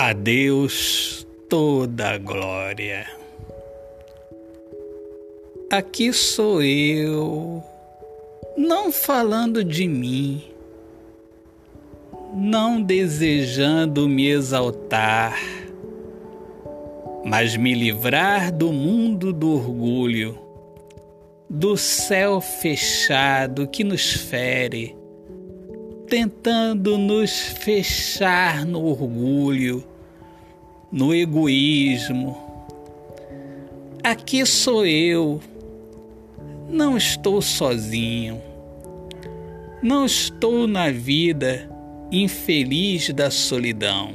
A Deus toda a glória. Aqui sou eu, não falando de mim, não desejando me exaltar, mas me livrar do mundo do orgulho, do céu fechado que nos fere tentando nos fechar no orgulho, no egoísmo. Aqui sou eu, não estou sozinho, não estou na vida infeliz da solidão.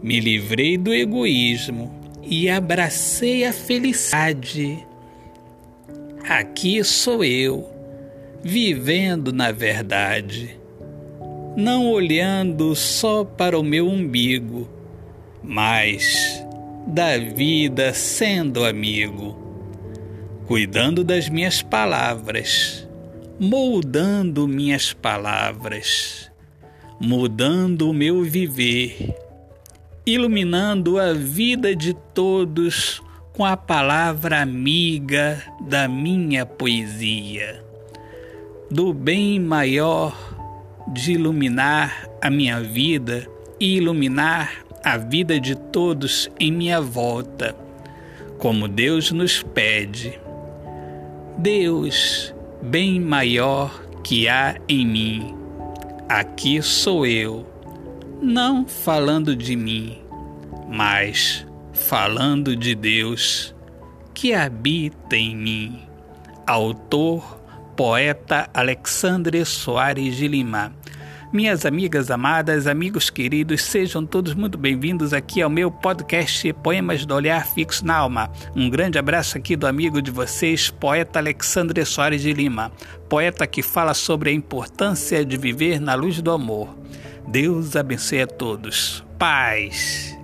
Me livrei do egoísmo e abracei a felicidade. Aqui sou eu, vivendo na verdade não olhando só para o meu umbigo, mas da vida sendo amigo, cuidando das minhas palavras, moldando minhas palavras, mudando o meu viver, iluminando a vida de todos com a palavra amiga da minha poesia, do bem maior de iluminar a minha vida e iluminar a vida de todos em minha volta, como Deus nos pede. Deus, bem maior que há em mim, aqui sou eu, não falando de mim, mas falando de Deus que habita em mim. Autor poeta Alexandre Soares de Lima. Minhas amigas amadas, amigos queridos, sejam todos muito bem-vindos aqui ao meu podcast Poemas do Olhar Fixo na Alma. Um grande abraço aqui do amigo de vocês, poeta Alexandre Soares de Lima, poeta que fala sobre a importância de viver na luz do amor. Deus abençoe a todos. Paz.